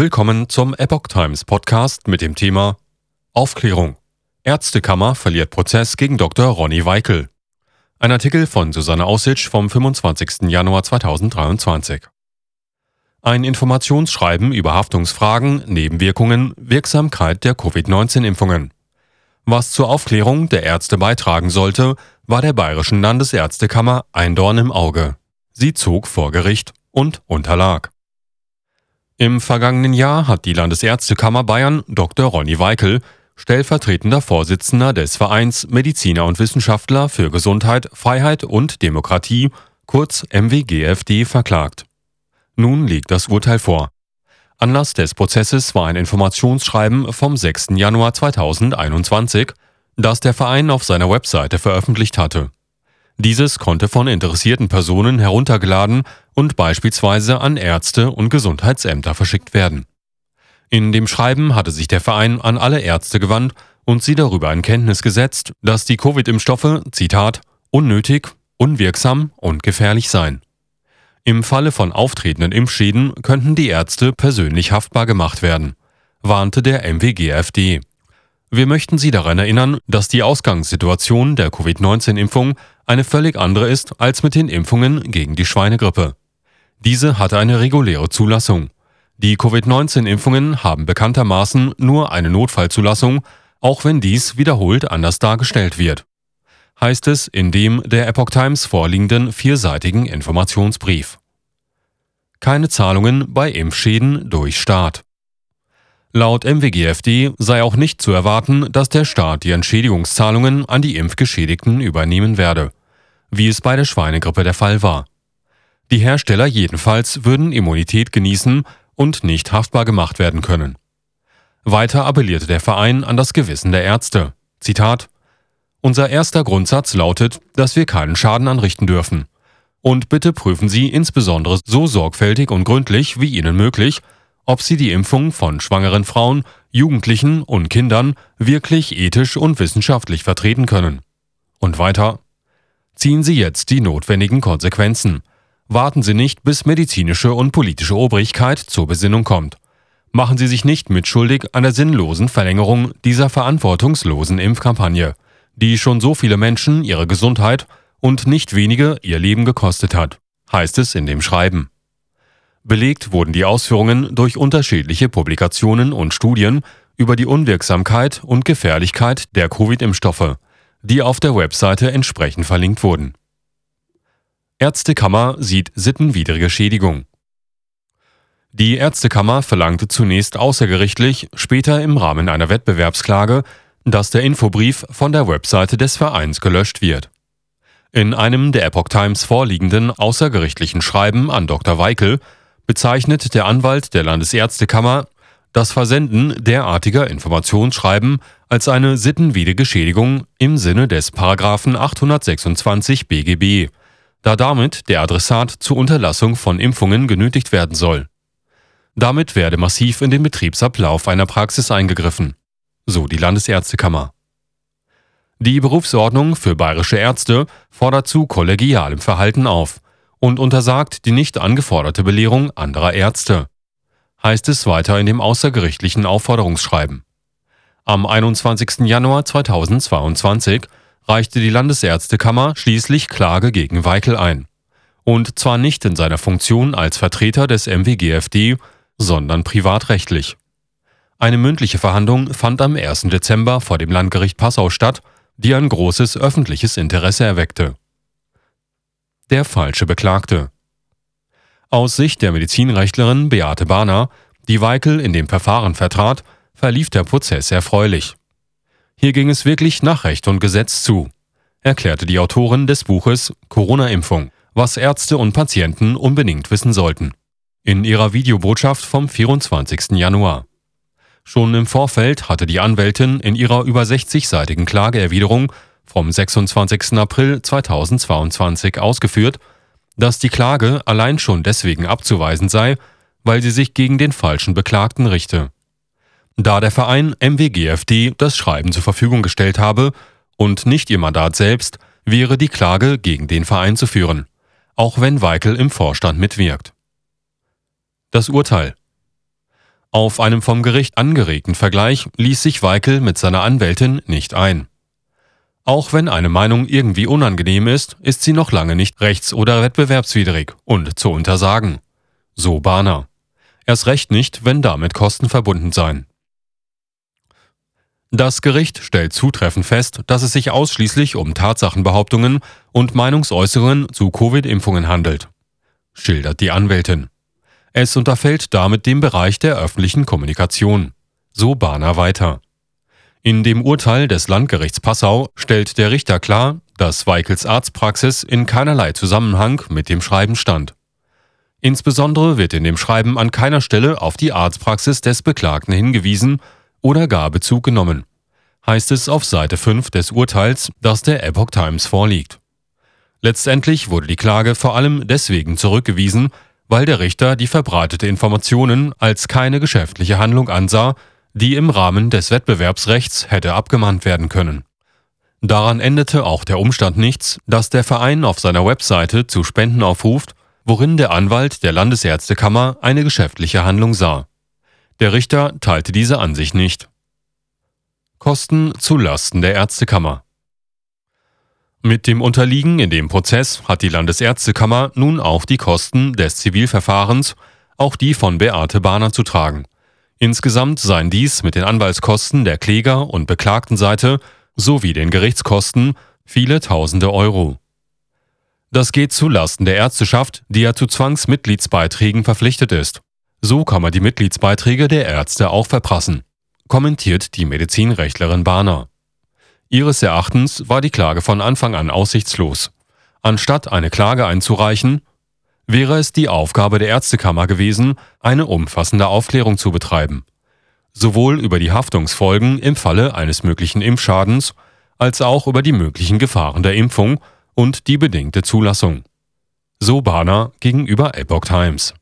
Willkommen zum Epoch Times Podcast mit dem Thema Aufklärung. Ärztekammer verliert Prozess gegen Dr. Ronny Weikel. Ein Artikel von Susanne Aussitsch vom 25. Januar 2023. Ein Informationsschreiben über Haftungsfragen, Nebenwirkungen, Wirksamkeit der Covid-19-Impfungen. Was zur Aufklärung der Ärzte beitragen sollte, war der Bayerischen Landesärztekammer ein Dorn im Auge. Sie zog vor Gericht und unterlag. Im vergangenen Jahr hat die Landesärztekammer Bayern Dr. Ronny Weikel, stellvertretender Vorsitzender des Vereins Mediziner und Wissenschaftler für Gesundheit, Freiheit und Demokratie, kurz MWGFD, verklagt. Nun liegt das Urteil vor. Anlass des Prozesses war ein Informationsschreiben vom 6. Januar 2021, das der Verein auf seiner Webseite veröffentlicht hatte. Dieses konnte von interessierten Personen heruntergeladen und beispielsweise an Ärzte und Gesundheitsämter verschickt werden. In dem Schreiben hatte sich der Verein an alle Ärzte gewandt und sie darüber in Kenntnis gesetzt, dass die Covid-Impfstoffe, Zitat, unnötig, unwirksam und gefährlich seien. Im Falle von auftretenden Impfschäden könnten die Ärzte persönlich haftbar gemacht werden, warnte der MWGFD. Wir möchten Sie daran erinnern, dass die Ausgangssituation der Covid-19-Impfung eine völlig andere ist als mit den Impfungen gegen die Schweinegrippe. Diese hatte eine reguläre Zulassung. Die Covid-19-Impfungen haben bekanntermaßen nur eine Notfallzulassung, auch wenn dies wiederholt anders dargestellt wird. Heißt es in dem der Epoch Times vorliegenden vierseitigen Informationsbrief. Keine Zahlungen bei Impfschäden durch Staat. Laut MWGFD sei auch nicht zu erwarten, dass der Staat die Entschädigungszahlungen an die Impfgeschädigten übernehmen werde, wie es bei der Schweinegrippe der Fall war. Die Hersteller jedenfalls würden Immunität genießen und nicht haftbar gemacht werden können. Weiter appellierte der Verein an das Gewissen der Ärzte. Zitat Unser erster Grundsatz lautet, dass wir keinen Schaden anrichten dürfen. Und bitte prüfen Sie insbesondere so sorgfältig und gründlich wie Ihnen möglich, ob sie die Impfung von schwangeren Frauen, Jugendlichen und Kindern wirklich ethisch und wissenschaftlich vertreten können. Und weiter. Ziehen Sie jetzt die notwendigen Konsequenzen. Warten Sie nicht, bis medizinische und politische Obrigkeit zur Besinnung kommt. Machen Sie sich nicht mitschuldig an der sinnlosen Verlängerung dieser verantwortungslosen Impfkampagne, die schon so viele Menschen ihre Gesundheit und nicht wenige ihr Leben gekostet hat, heißt es in dem Schreiben. Belegt wurden die Ausführungen durch unterschiedliche Publikationen und Studien über die Unwirksamkeit und Gefährlichkeit der Covid-Impfstoffe, die auf der Webseite entsprechend verlinkt wurden. Ärztekammer sieht sittenwidrige Schädigung. Die Ärztekammer verlangte zunächst außergerichtlich, später im Rahmen einer Wettbewerbsklage, dass der Infobrief von der Webseite des Vereins gelöscht wird. In einem der Epoch Times vorliegenden außergerichtlichen Schreiben an Dr. Weikel bezeichnet der Anwalt der Landesärztekammer das Versenden derartiger Informationsschreiben als eine sittenwidrige Schädigung im Sinne des Paragraphen 826 BGB, da damit der Adressat zur Unterlassung von Impfungen genötigt werden soll. Damit werde massiv in den Betriebsablauf einer Praxis eingegriffen, so die Landesärztekammer. Die Berufsordnung für bayerische Ärzte fordert zu kollegialem Verhalten auf und untersagt die nicht angeforderte Belehrung anderer Ärzte, heißt es weiter in dem außergerichtlichen Aufforderungsschreiben. Am 21. Januar 2022 reichte die Landesärztekammer schließlich Klage gegen Weikel ein. Und zwar nicht in seiner Funktion als Vertreter des MWGFD, sondern privatrechtlich. Eine mündliche Verhandlung fand am 1. Dezember vor dem Landgericht Passau statt, die ein großes öffentliches Interesse erweckte der falsche Beklagte. Aus Sicht der Medizinrechtlerin Beate Bahner, die Weikel in dem Verfahren vertrat, verlief der Prozess erfreulich. Hier ging es wirklich nach Recht und Gesetz zu, erklärte die Autorin des Buches Corona-Impfung, was Ärzte und Patienten unbedingt wissen sollten, in ihrer Videobotschaft vom 24. Januar. Schon im Vorfeld hatte die Anwältin in ihrer über 60-seitigen Klageerwiderung vom 26. April 2022 ausgeführt, dass die Klage allein schon deswegen abzuweisen sei, weil sie sich gegen den falschen Beklagten richte. Da der Verein MWGFD das Schreiben zur Verfügung gestellt habe und nicht ihr Mandat selbst, wäre die Klage gegen den Verein zu führen, auch wenn Weikel im Vorstand mitwirkt. Das Urteil Auf einem vom Gericht angeregten Vergleich ließ sich Weikel mit seiner Anwältin nicht ein. Auch wenn eine Meinung irgendwie unangenehm ist, ist sie noch lange nicht rechts- oder wettbewerbswidrig und zu untersagen. So Bahner. Erst recht nicht, wenn damit Kosten verbunden seien. Das Gericht stellt zutreffend fest, dass es sich ausschließlich um Tatsachenbehauptungen und Meinungsäußerungen zu Covid-Impfungen handelt, schildert die Anwältin. Es unterfällt damit dem Bereich der öffentlichen Kommunikation. So Bahner weiter. In dem Urteil des Landgerichts Passau stellt der Richter klar, dass Weikels Arztpraxis in keinerlei Zusammenhang mit dem Schreiben stand. Insbesondere wird in dem Schreiben an keiner Stelle auf die Arztpraxis des Beklagten hingewiesen oder gar Bezug genommen, heißt es auf Seite 5 des Urteils, das der Epoch Times vorliegt. Letztendlich wurde die Klage vor allem deswegen zurückgewiesen, weil der Richter die verbreitete Informationen als keine geschäftliche Handlung ansah, die im Rahmen des Wettbewerbsrechts hätte abgemahnt werden können. Daran endete auch der Umstand nichts, dass der Verein auf seiner Webseite zu Spenden aufruft, worin der Anwalt der Landesärztekammer eine geschäftliche Handlung sah. Der Richter teilte diese Ansicht nicht. Kosten zu Lasten der Ärztekammer. Mit dem Unterliegen in dem Prozess hat die Landesärztekammer nun auch die Kosten des Zivilverfahrens, auch die von Beate Bahner zu tragen. Insgesamt seien dies mit den Anwaltskosten der Kläger- und Beklagtenseite sowie den Gerichtskosten viele tausende Euro. Das geht zu Lasten der Ärzteschaft, die ja zu Zwangsmitgliedsbeiträgen verpflichtet ist. So kann man die Mitgliedsbeiträge der Ärzte auch verprassen, kommentiert die Medizinrechtlerin Bahner. Ihres Erachtens war die Klage von Anfang an aussichtslos. Anstatt eine Klage einzureichen, wäre es die Aufgabe der Ärztekammer gewesen, eine umfassende Aufklärung zu betreiben. Sowohl über die Haftungsfolgen im Falle eines möglichen Impfschadens als auch über die möglichen Gefahren der Impfung und die bedingte Zulassung. So Bahner gegenüber Epoch Times.